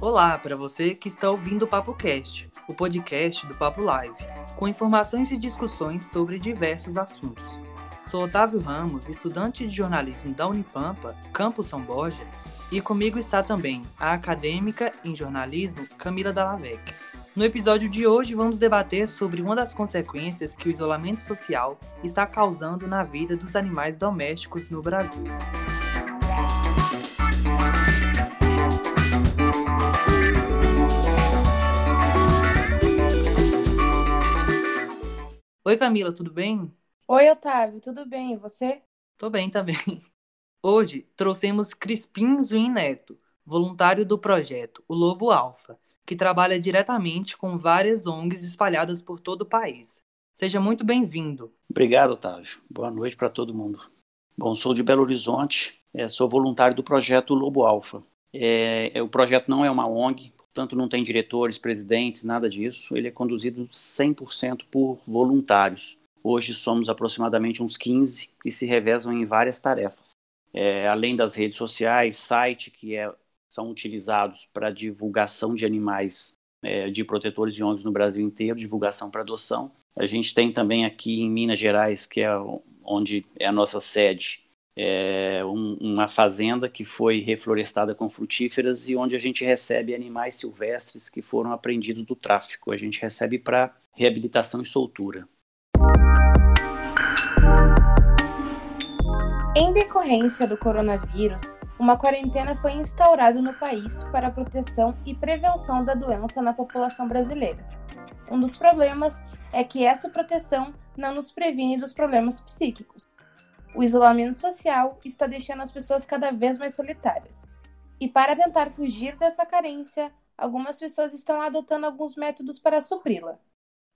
Olá para você que está ouvindo o Papo Cast, o podcast do Papo Live, com informações e discussões sobre diversos assuntos. Sou Otávio Ramos, estudante de jornalismo da Unipampa, Campus São Borja, e comigo está também a acadêmica em jornalismo Camila Dallavec. No episódio de hoje vamos debater sobre uma das consequências que o isolamento social está causando na vida dos animais domésticos no Brasil. Oi Camila, tudo bem? Oi, Otávio, tudo bem? E você? Tô bem também. Hoje trouxemos Crispim Zuin Neto, voluntário do projeto O Lobo Alfa, que trabalha diretamente com várias ONGs espalhadas por todo o país. Seja muito bem-vindo. Obrigado, Otávio. Boa noite para todo mundo. Bom, sou de Belo Horizonte, é, sou voluntário do projeto Lobo Alfa. É, é, o projeto não é uma ONG, portanto não tem diretores, presidentes, nada disso. Ele é conduzido 100% por voluntários. Hoje somos aproximadamente uns 15 que se revezam em várias tarefas. É, além das redes sociais, site que é, são utilizados para divulgação de animais é, de protetores de ONGs no Brasil inteiro, divulgação para adoção. A gente tem também aqui em Minas Gerais, que é onde é a nossa sede, é um, uma fazenda que foi reflorestada com frutíferas e onde a gente recebe animais silvestres que foram apreendidos do tráfico. A gente recebe para reabilitação e soltura. Em decorrência do coronavírus, uma quarentena foi instaurada no país para a proteção e prevenção da doença na população brasileira. Um dos problemas é que essa proteção não nos previne dos problemas psíquicos. O isolamento social está deixando as pessoas cada vez mais solitárias. E para tentar fugir dessa carência, algumas pessoas estão adotando alguns métodos para supri-la.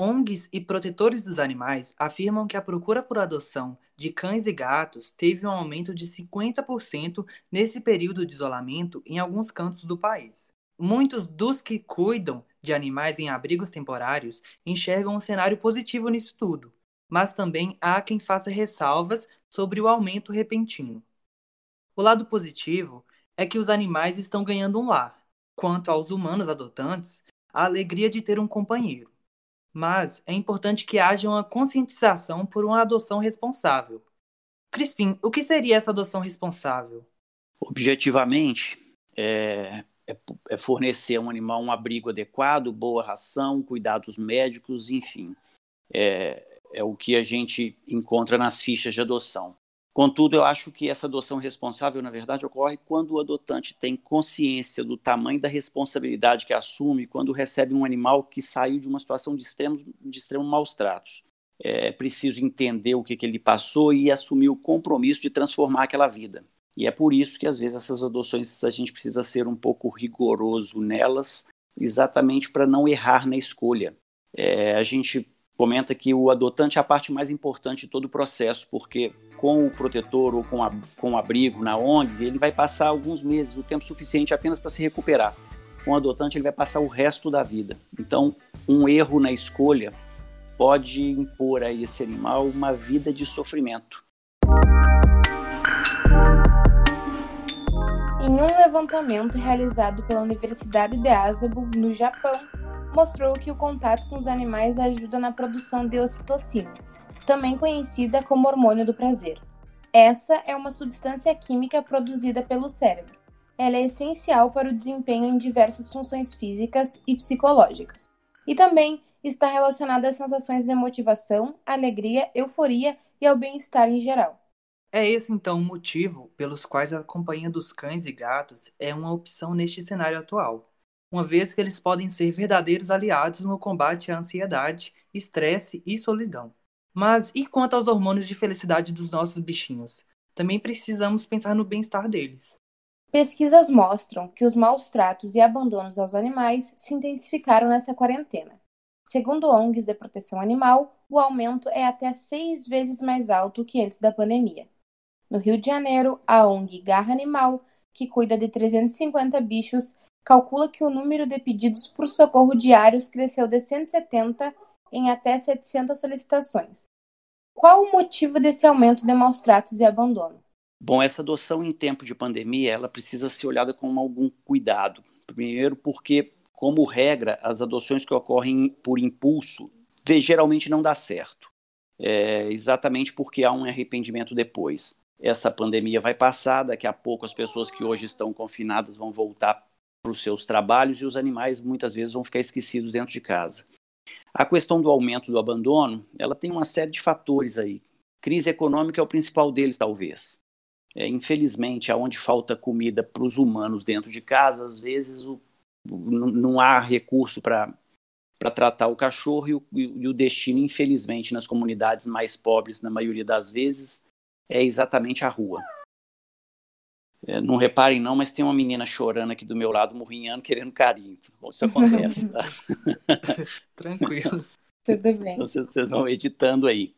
ONGs e protetores dos animais afirmam que a procura por adoção de cães e gatos teve um aumento de 50% nesse período de isolamento em alguns cantos do país. Muitos dos que cuidam de animais em abrigos temporários enxergam um cenário positivo nisso tudo, mas também há quem faça ressalvas sobre o aumento repentino. O lado positivo é que os animais estão ganhando um lar. Quanto aos humanos adotantes, a alegria de ter um companheiro mas é importante que haja uma conscientização por uma adoção responsável. Crispim, o que seria essa adoção responsável? Objetivamente, é, é, é fornecer um animal um abrigo adequado, boa ração, cuidados médicos, enfim. É, é o que a gente encontra nas fichas de adoção. Contudo, eu acho que essa adoção responsável, na verdade, ocorre quando o adotante tem consciência do tamanho da responsabilidade que assume quando recebe um animal que saiu de uma situação de extremo, de extremo maus tratos. É preciso entender o que, que ele passou e assumir o compromisso de transformar aquela vida. E é por isso que, às vezes, essas adoções a gente precisa ser um pouco rigoroso nelas, exatamente para não errar na escolha. É, a gente comenta que o adotante é a parte mais importante de todo o processo, porque com o protetor ou com, a, com o abrigo na ONG, ele vai passar alguns meses, o tempo suficiente apenas para se recuperar. Com o adotante, ele vai passar o resto da vida. Então, um erro na escolha pode impor a esse animal uma vida de sofrimento. Em um levantamento realizado pela Universidade de Asabu, no Japão, mostrou que o contato com os animais ajuda na produção de ocitocina, também conhecida como hormônio do prazer. Essa é uma substância química produzida pelo cérebro. Ela é essencial para o desempenho em diversas funções físicas e psicológicas. E também está relacionada às sensações de motivação, alegria, euforia e ao bem-estar em geral. É esse então o motivo pelos quais a companhia dos cães e gatos é uma opção neste cenário atual uma vez que eles podem ser verdadeiros aliados no combate à ansiedade, estresse e solidão. Mas e quanto aos hormônios de felicidade dos nossos bichinhos? Também precisamos pensar no bem-estar deles. Pesquisas mostram que os maus tratos e abandonos aos animais se intensificaram nessa quarentena. Segundo ONGs de proteção animal, o aumento é até seis vezes mais alto que antes da pandemia. No Rio de Janeiro, a ONG Garra Animal, que cuida de 350 bichos, calcula que o número de pedidos por socorro diários cresceu de 170 em até 700 solicitações. Qual o motivo desse aumento de maus tratos e abandono? Bom, essa adoção em tempo de pandemia, ela precisa ser olhada com algum cuidado. Primeiro, porque, como regra, as adoções que ocorrem por impulso geralmente não dá certo. É, exatamente porque há um arrependimento depois. Essa pandemia vai passar, daqui a pouco as pessoas que hoje estão confinadas vão voltar para os seus trabalhos e os animais muitas vezes vão ficar esquecidos dentro de casa. A questão do aumento do abandono, ela tem uma série de fatores aí. Crise econômica é o principal deles, talvez. É, infelizmente, aonde falta comida para os humanos dentro de casa, às vezes o, não há recurso para tratar o cachorro e o, e o destino, infelizmente, nas comunidades mais pobres, na maioria das vezes, é exatamente a rua. É, não reparem não, mas tem uma menina chorando aqui do meu lado, morrinhando, querendo carinho. Isso acontece, tá? Tranquilo. Tudo bem. Então, vocês vão editando aí.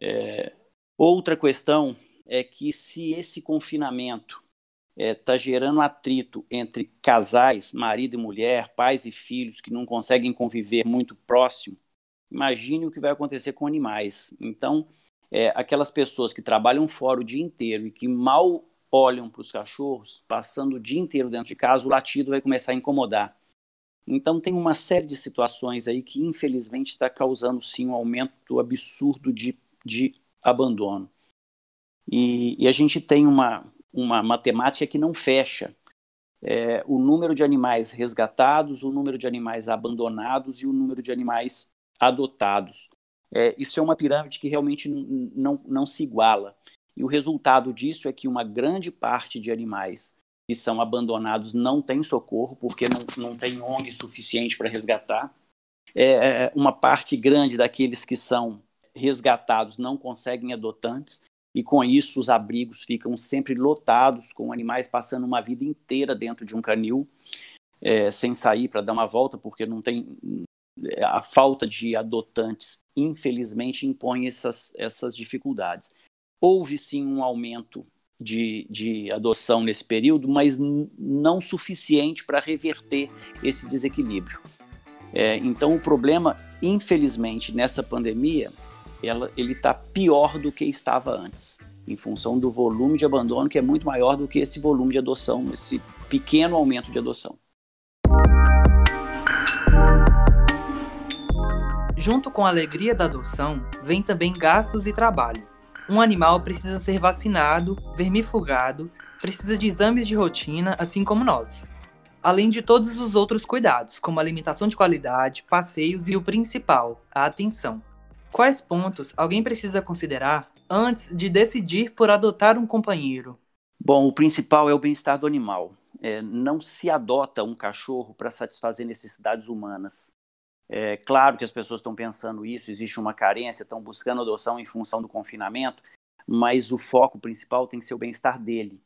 É, outra questão é que se esse confinamento está é, tá gerando atrito entre casais, marido e mulher, pais e filhos que não conseguem conviver muito próximo, imagine o que vai acontecer com animais. Então, é, aquelas pessoas que trabalham fora o dia inteiro e que mal olham para os cachorros, passando o dia inteiro dentro de casa, o latido vai começar a incomodar. Então tem uma série de situações aí que infelizmente está causando sim um aumento absurdo de, de abandono. E, e a gente tem uma, uma matemática que não fecha. É, o número de animais resgatados, o número de animais abandonados e o número de animais adotados. É, isso é uma pirâmide que realmente não, não se iguala. E o resultado disso é que uma grande parte de animais que são abandonados não tem socorro, porque não, não tem ONG suficiente para resgatar. É, é, uma parte grande daqueles que são resgatados não conseguem adotantes e com isso os abrigos ficam sempre lotados, com animais passando uma vida inteira dentro de um canil, é, sem sair para dar uma volta, porque não tem a falta de adotantes, infelizmente, impõe essas, essas dificuldades. Houve sim um aumento de, de adoção nesse período, mas não suficiente para reverter esse desequilíbrio. É, então, o problema, infelizmente, nessa pandemia ela, ele está pior do que estava antes, em função do volume de abandono, que é muito maior do que esse volume de adoção, esse pequeno aumento de adoção. Junto com a alegria da adoção, vem também gastos e trabalho. Um animal precisa ser vacinado, vermifugado, precisa de exames de rotina, assim como nós. Além de todos os outros cuidados, como alimentação de qualidade, passeios e o principal, a atenção. Quais pontos alguém precisa considerar antes de decidir por adotar um companheiro? Bom, o principal é o bem-estar do animal. É, não se adota um cachorro para satisfazer necessidades humanas. É claro que as pessoas estão pensando isso, existe uma carência, estão buscando adoção em função do confinamento, mas o foco principal tem que ser o bem-estar dele.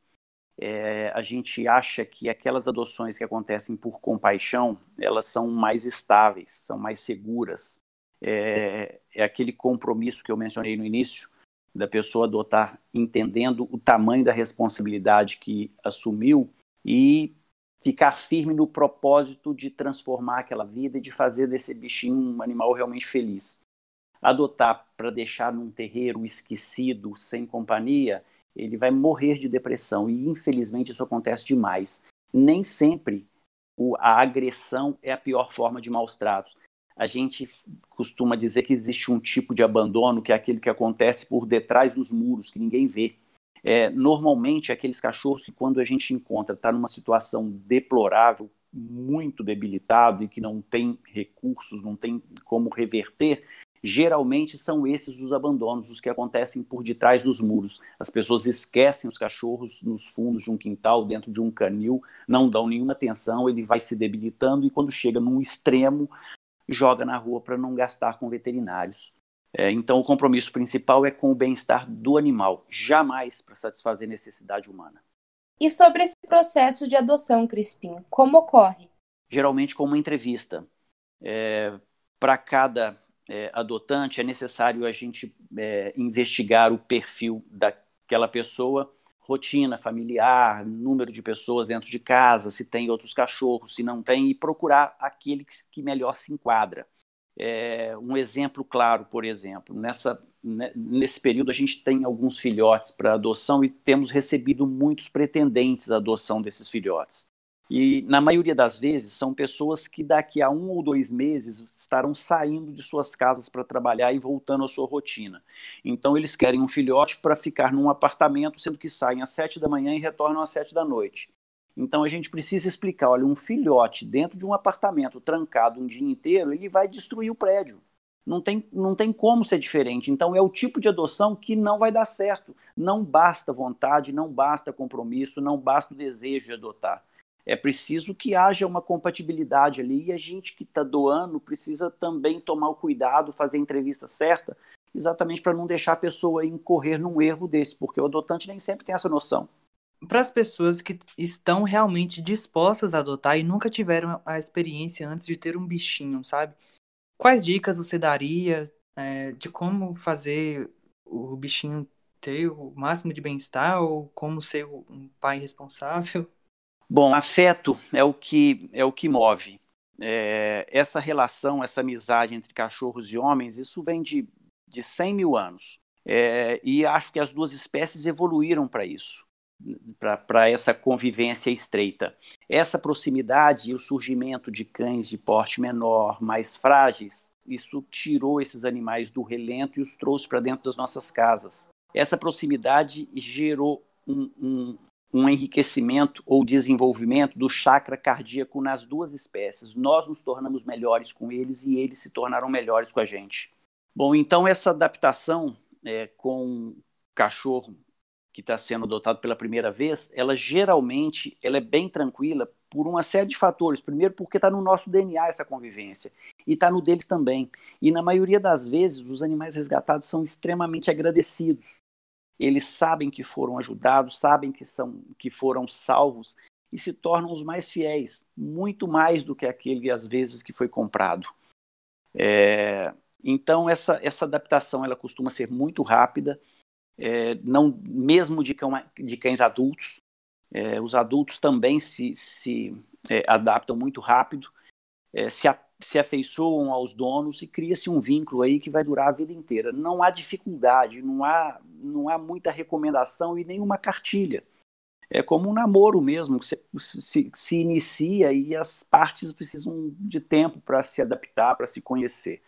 É, a gente acha que aquelas adoções que acontecem por compaixão, elas são mais estáveis, são mais seguras, é, é aquele compromisso que eu mencionei no início, da pessoa adotar entendendo o tamanho da responsabilidade que assumiu e ficar firme no propósito de transformar aquela vida e de fazer desse bichinho um animal realmente feliz. Adotar para deixar num terreiro esquecido, sem companhia, ele vai morrer de depressão e infelizmente isso acontece demais. Nem sempre a agressão é a pior forma de maus tratos a gente costuma dizer que existe um tipo de abandono que é aquele que acontece por detrás dos muros, que ninguém vê. É, normalmente, aqueles cachorros que, quando a gente encontra, está numa situação deplorável, muito debilitado e que não tem recursos, não tem como reverter, geralmente são esses os abandonos, os que acontecem por detrás dos muros. As pessoas esquecem os cachorros nos fundos de um quintal, dentro de um canil, não dão nenhuma atenção, ele vai se debilitando e quando chega num extremo, joga na rua para não gastar com veterinários. É, então, o compromisso principal é com o bem-estar do animal, jamais para satisfazer necessidade humana. E sobre esse processo de adoção, Crispim, como ocorre? Geralmente com uma entrevista. É, para cada é, adotante é necessário a gente é, investigar o perfil daquela pessoa rotina familiar, número de pessoas dentro de casa, se tem outros cachorros, se não tem, e procurar aquele que, melhor se enquadra. É, um exemplo claro, por exemplo, nessa, né, nesse período a gente tem alguns filhotes para adoção e temos recebido muitos pretendentes à adoção desses filhotes. E, na maioria das vezes, são pessoas que daqui a um ou dois meses estarão saindo de suas casas para trabalhar e voltando à sua rotina. Então, eles querem um filhote para ficar num apartamento, sendo que saem às sete da manhã e retornam às sete da noite. Então, a gente precisa explicar: olha, um filhote dentro de um apartamento trancado um dia inteiro, ele vai destruir o prédio. Não tem, não tem como ser diferente. Então, é o tipo de adoção que não vai dar certo. Não basta vontade, não basta compromisso, não basta o desejo de adotar é preciso que haja uma compatibilidade ali e a gente que está doando precisa também tomar o cuidado, fazer a entrevista certa, exatamente para não deixar a pessoa incorrer num erro desse, porque o adotante nem sempre tem essa noção. Para as pessoas que estão realmente dispostas a adotar e nunca tiveram a experiência antes de ter um bichinho, sabe? Quais dicas você daria é, de como fazer o bichinho ter o máximo de bem-estar ou como ser um pai responsável? Bom, afeto é o que é o que move. É, essa relação, essa amizade entre cachorros e homens, isso vem de, de 100 mil anos. É, e acho que as duas espécies evoluíram para isso, para essa convivência estreita. Essa proximidade e o surgimento de cães de porte menor, mais frágeis, isso tirou esses animais do relento e os trouxe para dentro das nossas casas. Essa proximidade gerou um, um, um enriquecimento ou desenvolvimento do chakra cardíaco nas duas espécies. Nós nos tornamos melhores com eles e eles se tornaram melhores com a gente. Bom, então essa adaptação é, com cachorro que está sendo adotado pela primeira vez, ela geralmente ela é bem tranquila por uma série de fatores. Primeiro, porque está no nosso DNA essa convivência e está no deles também. E na maioria das vezes, os animais resgatados são extremamente agradecidos eles sabem que foram ajudados, sabem que, são, que foram salvos e se tornam os mais fiéis, muito mais do que aquele, às vezes, que foi comprado. É, então, essa, essa adaptação ela costuma ser muito rápida, é, não mesmo de, cão, de cães adultos. É, os adultos também se, se é, adaptam muito rápido, é, se, a, se afeiçoam aos donos e cria-se um vínculo aí que vai durar a vida inteira. Não há dificuldade, não há, não há muita recomendação e nenhuma cartilha. É como um namoro mesmo, que se, se, se inicia e as partes precisam de tempo para se adaptar, para se conhecer.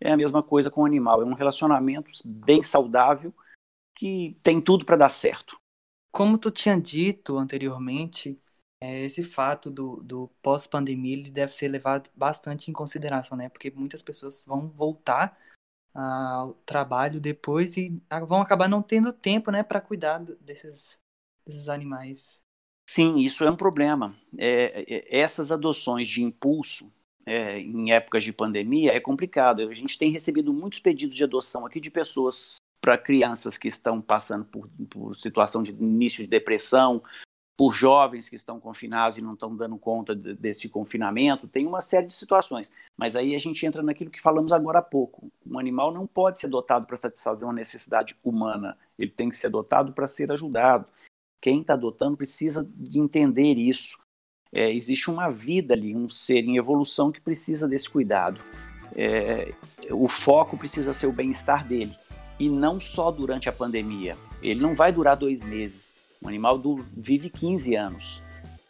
É a mesma coisa com o animal, é um relacionamento bem saudável que tem tudo para dar certo. Como tu tinha dito anteriormente, é, esse fato do, do pós-pandemia deve ser levado bastante em consideração, né? Porque muitas pessoas vão voltar ao trabalho depois e vão acabar não tendo tempo, né, para cuidar desses, desses animais. Sim, isso é um problema. É, é, essas adoções de impulso é, em épocas de pandemia é complicado. A gente tem recebido muitos pedidos de adoção aqui de pessoas para crianças que estão passando por, por situação de início de depressão por jovens que estão confinados e não estão dando conta de, desse confinamento, tem uma série de situações. Mas aí a gente entra naquilo que falamos agora há pouco. Um animal não pode ser adotado para satisfazer uma necessidade humana, ele tem que ser adotado para ser ajudado. Quem está adotando precisa de entender isso. É, existe uma vida ali, um ser em evolução que precisa desse cuidado. É, o foco precisa ser o bem-estar dele. E não só durante a pandemia. Ele não vai durar dois meses um animal do, vive 15 anos.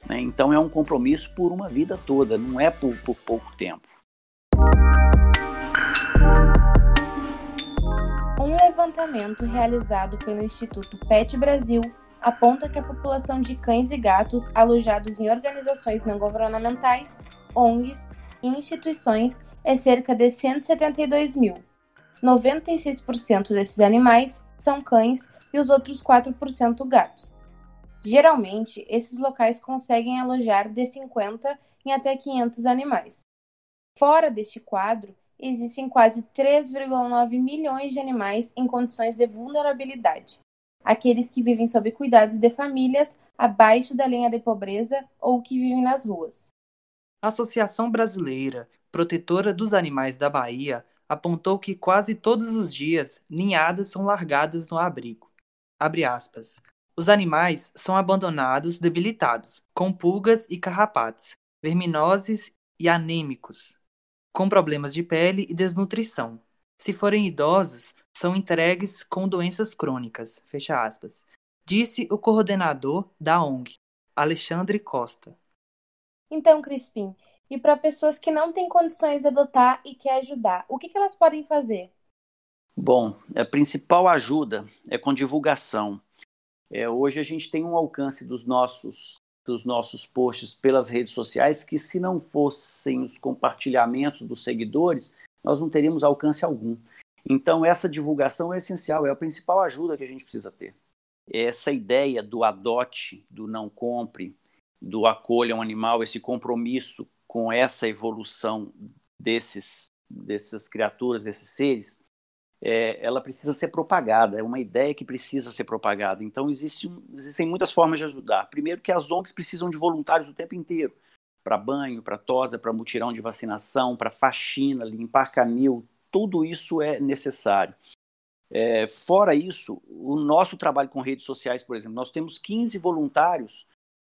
Né? Então é um compromisso por uma vida toda, não é por, por pouco tempo. Um levantamento realizado pelo Instituto PET Brasil aponta que a população de cães e gatos alojados em organizações não governamentais, ONGs e instituições é cerca de 172 mil. 96% desses animais são cães e os outros 4% gatos. Geralmente, esses locais conseguem alojar de 50 em até 500 animais. Fora deste quadro, existem quase 3,9 milhões de animais em condições de vulnerabilidade, aqueles que vivem sob cuidados de famílias abaixo da linha de pobreza ou que vivem nas ruas. A Associação Brasileira Protetora dos Animais da Bahia apontou que quase todos os dias ninhadas são largadas no abrigo. Aspas. Os animais são abandonados debilitados, com pulgas e carrapatos, verminoses e anêmicos. com problemas de pele e desnutrição. Se forem idosos, são entregues com doenças crônicas, fecha aspas, disse o coordenador da ONG, Alexandre Costa. Então, Crispim, e para pessoas que não têm condições de adotar e quer ajudar, o que, que elas podem fazer? Bom, a principal ajuda é com divulgação. É, hoje a gente tem um alcance dos nossos dos nossos posts pelas redes sociais que se não fossem os compartilhamentos dos seguidores, nós não teríamos alcance algum. Então essa divulgação é essencial, é a principal ajuda que a gente precisa ter. Essa ideia do adote, do não compre, do acolha um animal, esse compromisso com essa evolução desses, dessas criaturas, desses seres, é, ela precisa ser propagada, é uma ideia que precisa ser propagada. Então, existe, existem muitas formas de ajudar. Primeiro, que as ONGs precisam de voluntários o tempo inteiro para banho, para tosa, para mutirão de vacinação, para faxina, limpar canil, tudo isso é necessário. É, fora isso, o nosso trabalho com redes sociais, por exemplo, nós temos 15 voluntários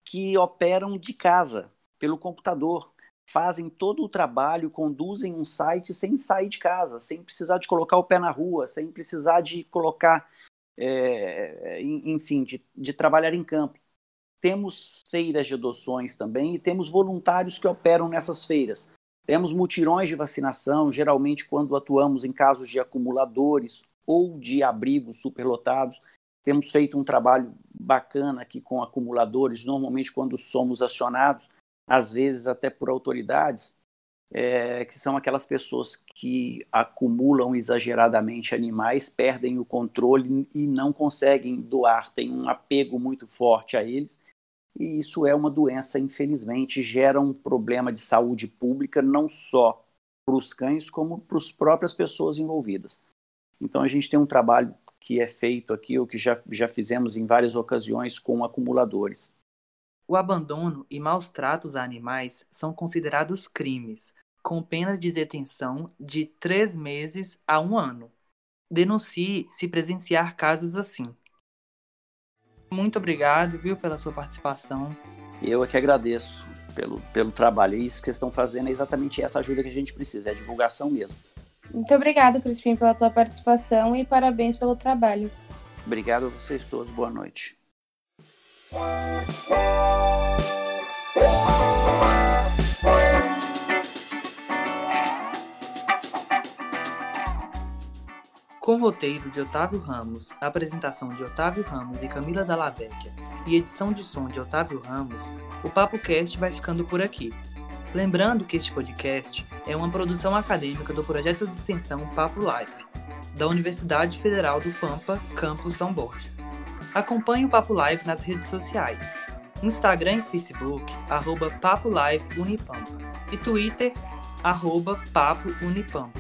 que operam de casa, pelo computador fazem todo o trabalho, conduzem um site sem sair de casa, sem precisar de colocar o pé na rua, sem precisar de colocar, é, enfim, de, de trabalhar em campo. Temos feiras de adoções também e temos voluntários que operam nessas feiras. Temos mutirões de vacinação, geralmente quando atuamos em casos de acumuladores ou de abrigos superlotados. Temos feito um trabalho bacana aqui com acumuladores, normalmente quando somos acionados às vezes até por autoridades, é, que são aquelas pessoas que acumulam exageradamente animais, perdem o controle e não conseguem doar, têm um apego muito forte a eles. E isso é uma doença, infelizmente, gera um problema de saúde pública, não só para os cães, como para as próprias pessoas envolvidas. Então, a gente tem um trabalho que é feito aqui, ou que já, já fizemos em várias ocasiões com acumuladores. O abandono e maus tratos a animais são considerados crimes, com pena de detenção de três meses a um ano. Denuncie se presenciar casos assim. Muito obrigado, viu, pela sua participação. Eu é que agradeço pelo, pelo trabalho. E isso que estão fazendo é exatamente essa ajuda que a gente precisa, é divulgação mesmo. Muito obrigado, Crispim, pela tua participação e parabéns pelo trabalho. Obrigado a vocês todos. Boa noite. Com roteiro de Otávio Ramos, apresentação de Otávio Ramos e Camila Dallavecchia e edição de som de Otávio Ramos, o Papo Cast vai ficando por aqui. Lembrando que este podcast é uma produção acadêmica do projeto de extensão Papo Live, da Universidade Federal do Pampa, Campus São Borja. Acompanhe o Papo Live nas redes sociais, Instagram e Facebook, arroba Papo Live Unipampa, e Twitter, arroba Papo Unipampa.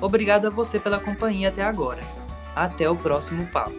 Obrigado a você pela companhia até agora. Até o próximo papo.